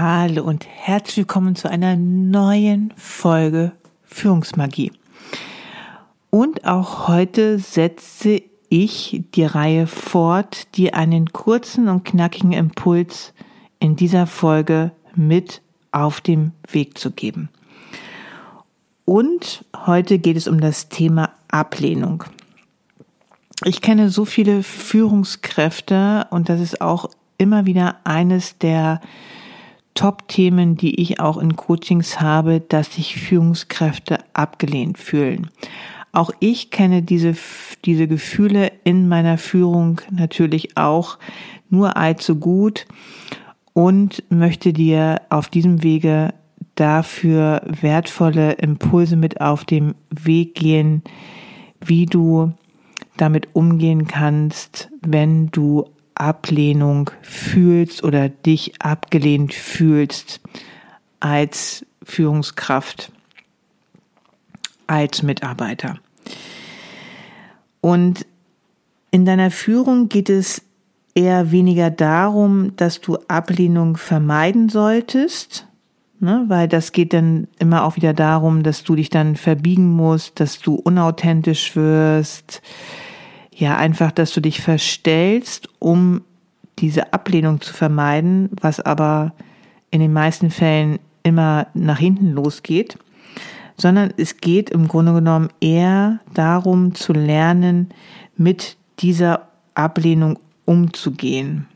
Hallo und herzlich willkommen zu einer neuen Folge Führungsmagie. Und auch heute setze ich die Reihe fort, dir einen kurzen und knackigen Impuls in dieser Folge mit auf dem Weg zu geben. Und heute geht es um das Thema Ablehnung. Ich kenne so viele Führungskräfte und das ist auch immer wieder eines der Top-Themen, die ich auch in Coachings habe, dass sich Führungskräfte abgelehnt fühlen. Auch ich kenne diese, diese Gefühle in meiner Führung natürlich auch nur allzu gut und möchte dir auf diesem Wege dafür wertvolle Impulse mit auf dem Weg gehen, wie du damit umgehen kannst, wenn du Ablehnung fühlst oder dich abgelehnt fühlst als Führungskraft, als Mitarbeiter. Und in deiner Führung geht es eher weniger darum, dass du Ablehnung vermeiden solltest, ne, weil das geht dann immer auch wieder darum, dass du dich dann verbiegen musst, dass du unauthentisch wirst, ja, einfach, dass du dich verstellst, um diese Ablehnung zu vermeiden, was aber in den meisten Fällen immer nach hinten losgeht, sondern es geht im Grunde genommen eher darum zu lernen, mit dieser Ablehnung umzugehen.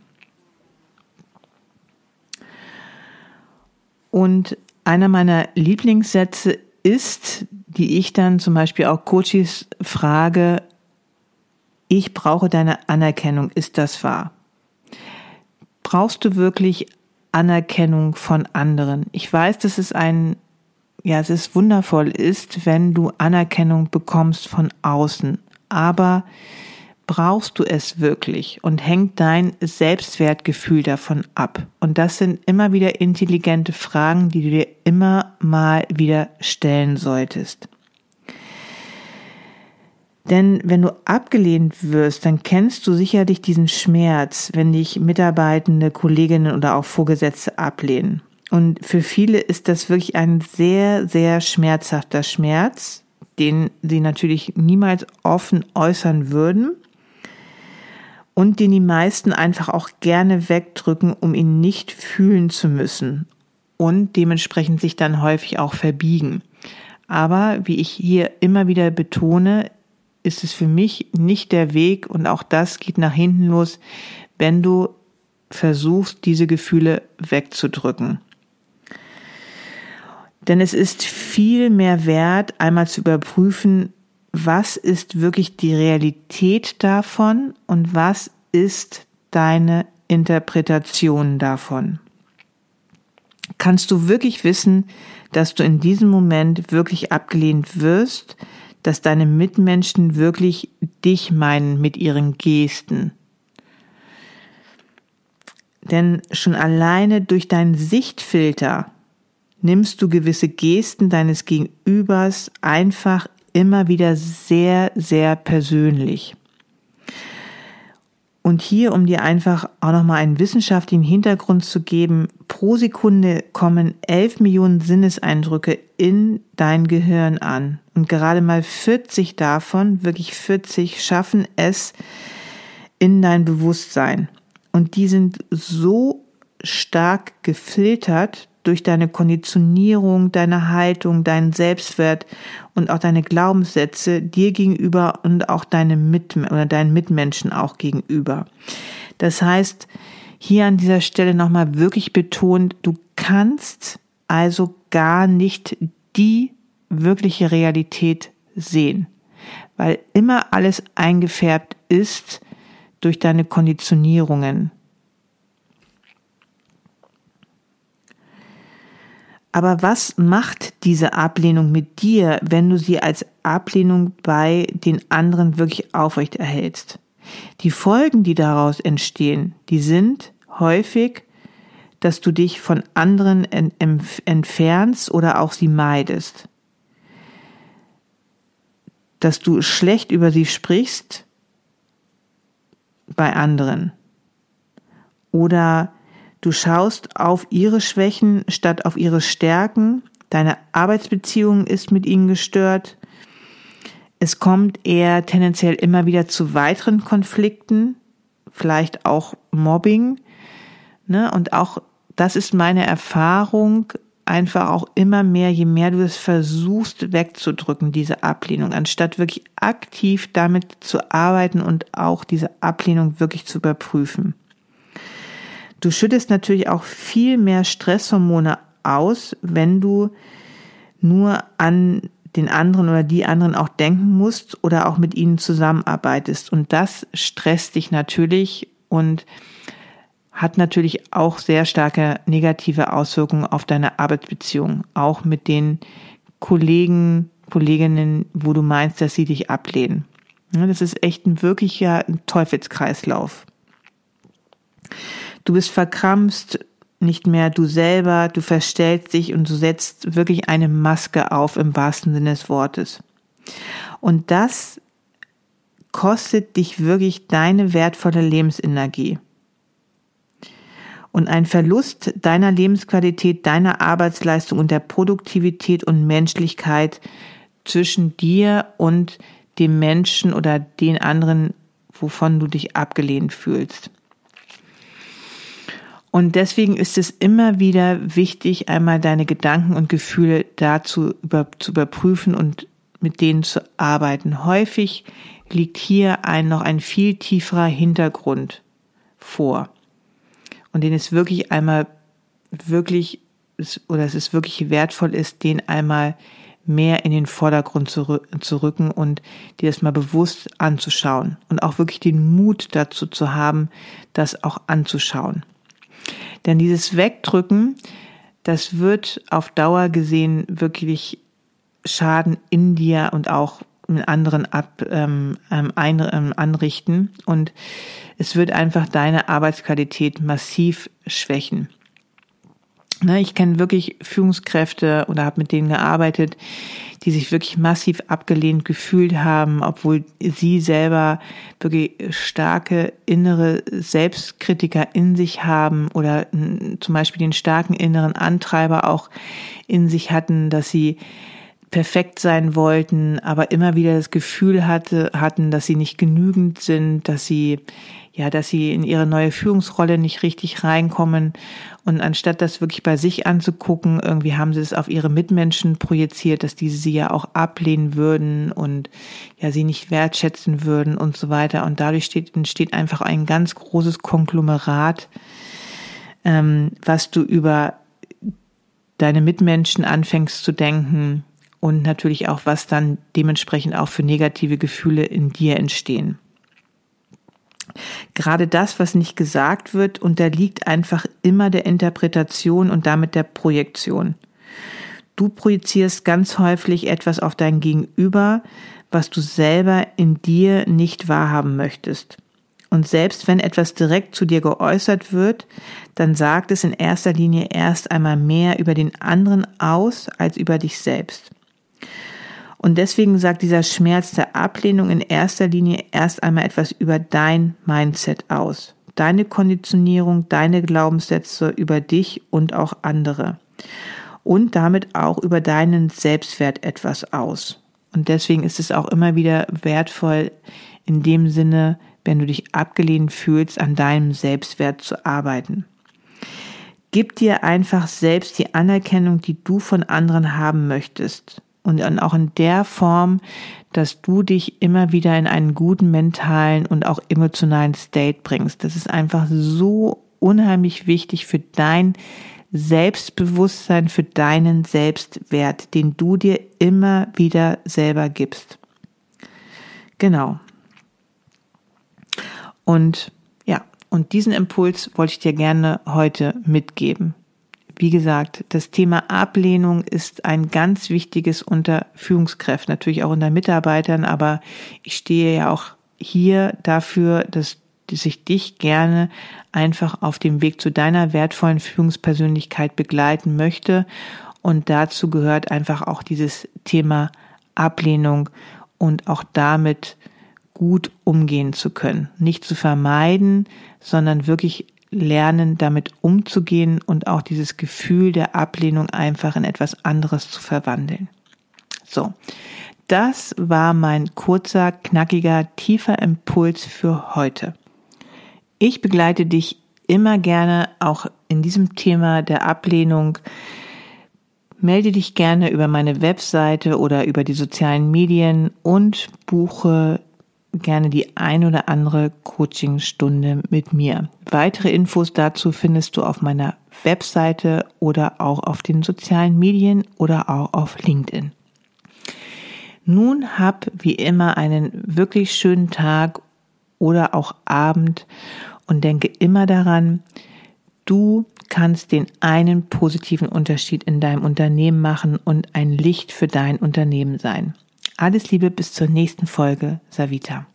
Und einer meiner Lieblingssätze ist, die ich dann zum Beispiel auch Coaches frage, ich brauche deine Anerkennung, ist das wahr? Brauchst du wirklich Anerkennung von anderen? Ich weiß, dass es ein, ja, es ist wundervoll ist, wenn du Anerkennung bekommst von außen, aber brauchst du es wirklich und hängt dein Selbstwertgefühl davon ab? Und das sind immer wieder intelligente Fragen, die du dir immer mal wieder stellen solltest. Denn wenn du abgelehnt wirst, dann kennst du sicherlich diesen Schmerz, wenn dich Mitarbeitende, Kolleginnen oder auch Vorgesetzte ablehnen. Und für viele ist das wirklich ein sehr, sehr schmerzhafter Schmerz, den sie natürlich niemals offen äußern würden und den die meisten einfach auch gerne wegdrücken, um ihn nicht fühlen zu müssen und dementsprechend sich dann häufig auch verbiegen. Aber wie ich hier immer wieder betone, ist es für mich nicht der Weg und auch das geht nach hinten los, wenn du versuchst, diese Gefühle wegzudrücken. Denn es ist viel mehr wert, einmal zu überprüfen, was ist wirklich die Realität davon und was ist deine Interpretation davon. Kannst du wirklich wissen, dass du in diesem Moment wirklich abgelehnt wirst, dass deine Mitmenschen wirklich dich meinen mit ihren Gesten. Denn schon alleine durch deinen Sichtfilter nimmst du gewisse Gesten deines Gegenübers einfach immer wieder sehr, sehr persönlich. Und hier, um dir einfach auch nochmal einen wissenschaftlichen Hintergrund zu geben, pro Sekunde kommen 11 Millionen Sinneseindrücke in dein Gehirn an. Und gerade mal 40 davon, wirklich 40, schaffen es in dein Bewusstsein. Und die sind so stark gefiltert durch deine Konditionierung, deine Haltung, deinen Selbstwert und auch deine Glaubenssätze dir gegenüber und auch deine Mit oder deinen Mitmenschen auch gegenüber. Das heißt, hier an dieser Stelle nochmal wirklich betont, du kannst also gar nicht die wirkliche Realität sehen, weil immer alles eingefärbt ist durch deine Konditionierungen, Aber was macht diese Ablehnung mit dir, wenn du sie als Ablehnung bei den anderen wirklich aufrecht erhältst? Die Folgen, die daraus entstehen, die sind häufig, dass du dich von anderen entfernst oder auch sie meidest. Dass du schlecht über sie sprichst bei anderen. Oder Du schaust auf ihre Schwächen statt auf ihre Stärken. Deine Arbeitsbeziehung ist mit ihnen gestört. Es kommt eher tendenziell immer wieder zu weiteren Konflikten, vielleicht auch Mobbing. Ne? Und auch das ist meine Erfahrung, einfach auch immer mehr, je mehr du es versuchst wegzudrücken, diese Ablehnung, anstatt wirklich aktiv damit zu arbeiten und auch diese Ablehnung wirklich zu überprüfen. Du schüttest natürlich auch viel mehr Stresshormone aus, wenn du nur an den anderen oder die anderen auch denken musst oder auch mit ihnen zusammenarbeitest. Und das stresst dich natürlich und hat natürlich auch sehr starke negative Auswirkungen auf deine Arbeitsbeziehung, auch mit den Kollegen, Kolleginnen, wo du meinst, dass sie dich ablehnen. Das ist echt ein wirklicher Teufelskreislauf. Du bist verkrampft, nicht mehr du selber, du verstellst dich und du setzt wirklich eine Maske auf im wahrsten Sinne des Wortes. Und das kostet dich wirklich deine wertvolle Lebensenergie. Und ein Verlust deiner Lebensqualität, deiner Arbeitsleistung und der Produktivität und Menschlichkeit zwischen dir und dem Menschen oder den anderen, wovon du dich abgelehnt fühlst. Und deswegen ist es immer wieder wichtig, einmal deine Gedanken und Gefühle dazu über, zu überprüfen und mit denen zu arbeiten. Häufig liegt hier ein noch ein viel tieferer Hintergrund vor. Und den es wirklich einmal wirklich, oder es ist wirklich wertvoll ist, den einmal mehr in den Vordergrund zu, zu rücken und dir das mal bewusst anzuschauen und auch wirklich den Mut dazu zu haben, das auch anzuschauen. Denn dieses Wegdrücken, das wird auf Dauer gesehen wirklich Schaden in dir und auch in anderen ab, ähm, ähm ein, ähm, anrichten und es wird einfach deine Arbeitsqualität massiv schwächen. Ne, ich kenne wirklich Führungskräfte oder habe mit denen gearbeitet, die sich wirklich massiv abgelehnt gefühlt haben, obwohl sie selber wirklich starke innere Selbstkritiker in sich haben oder zum Beispiel den starken inneren Antreiber auch in sich hatten, dass sie perfekt sein wollten, aber immer wieder das Gefühl hatte, hatten, dass sie nicht genügend sind, dass sie ja, dass sie in ihre neue Führungsrolle nicht richtig reinkommen. Und anstatt das wirklich bei sich anzugucken, irgendwie haben sie es auf ihre Mitmenschen projiziert, dass diese sie ja auch ablehnen würden und ja, sie nicht wertschätzen würden und so weiter. Und dadurch steht, entsteht einfach ein ganz großes Konglomerat, ähm, was du über deine Mitmenschen anfängst zu denken und natürlich auch, was dann dementsprechend auch für negative Gefühle in dir entstehen. Gerade das, was nicht gesagt wird, unterliegt einfach immer der Interpretation und damit der Projektion. Du projizierst ganz häufig etwas auf dein Gegenüber, was du selber in dir nicht wahrhaben möchtest. Und selbst wenn etwas direkt zu dir geäußert wird, dann sagt es in erster Linie erst einmal mehr über den anderen aus als über dich selbst. Und deswegen sagt dieser Schmerz der Ablehnung in erster Linie erst einmal etwas über dein Mindset aus. Deine Konditionierung, deine Glaubenssätze über dich und auch andere. Und damit auch über deinen Selbstwert etwas aus. Und deswegen ist es auch immer wieder wertvoll, in dem Sinne, wenn du dich abgelehnt fühlst, an deinem Selbstwert zu arbeiten. Gib dir einfach selbst die Anerkennung, die du von anderen haben möchtest und auch in der Form, dass du dich immer wieder in einen guten mentalen und auch emotionalen State bringst. Das ist einfach so unheimlich wichtig für dein Selbstbewusstsein, für deinen Selbstwert, den du dir immer wieder selber gibst. Genau. Und ja, und diesen Impuls wollte ich dir gerne heute mitgeben. Wie gesagt, das Thema Ablehnung ist ein ganz wichtiges unter Führungskräften, natürlich auch unter Mitarbeitern, aber ich stehe ja auch hier dafür, dass ich dich gerne einfach auf dem Weg zu deiner wertvollen Führungspersönlichkeit begleiten möchte. Und dazu gehört einfach auch dieses Thema Ablehnung und auch damit gut umgehen zu können. Nicht zu vermeiden, sondern wirklich lernen, damit umzugehen und auch dieses Gefühl der Ablehnung einfach in etwas anderes zu verwandeln. So, das war mein kurzer, knackiger, tiefer Impuls für heute. Ich begleite dich immer gerne auch in diesem Thema der Ablehnung. Melde dich gerne über meine Webseite oder über die sozialen Medien und buche gerne die ein oder andere Coachingstunde mit mir. Weitere Infos dazu findest du auf meiner Webseite oder auch auf den sozialen Medien oder auch auf LinkedIn. Nun hab wie immer einen wirklich schönen Tag oder auch Abend und denke immer daran, du kannst den einen positiven Unterschied in deinem Unternehmen machen und ein Licht für dein Unternehmen sein. Alles Liebe bis zur nächsten Folge, Savita.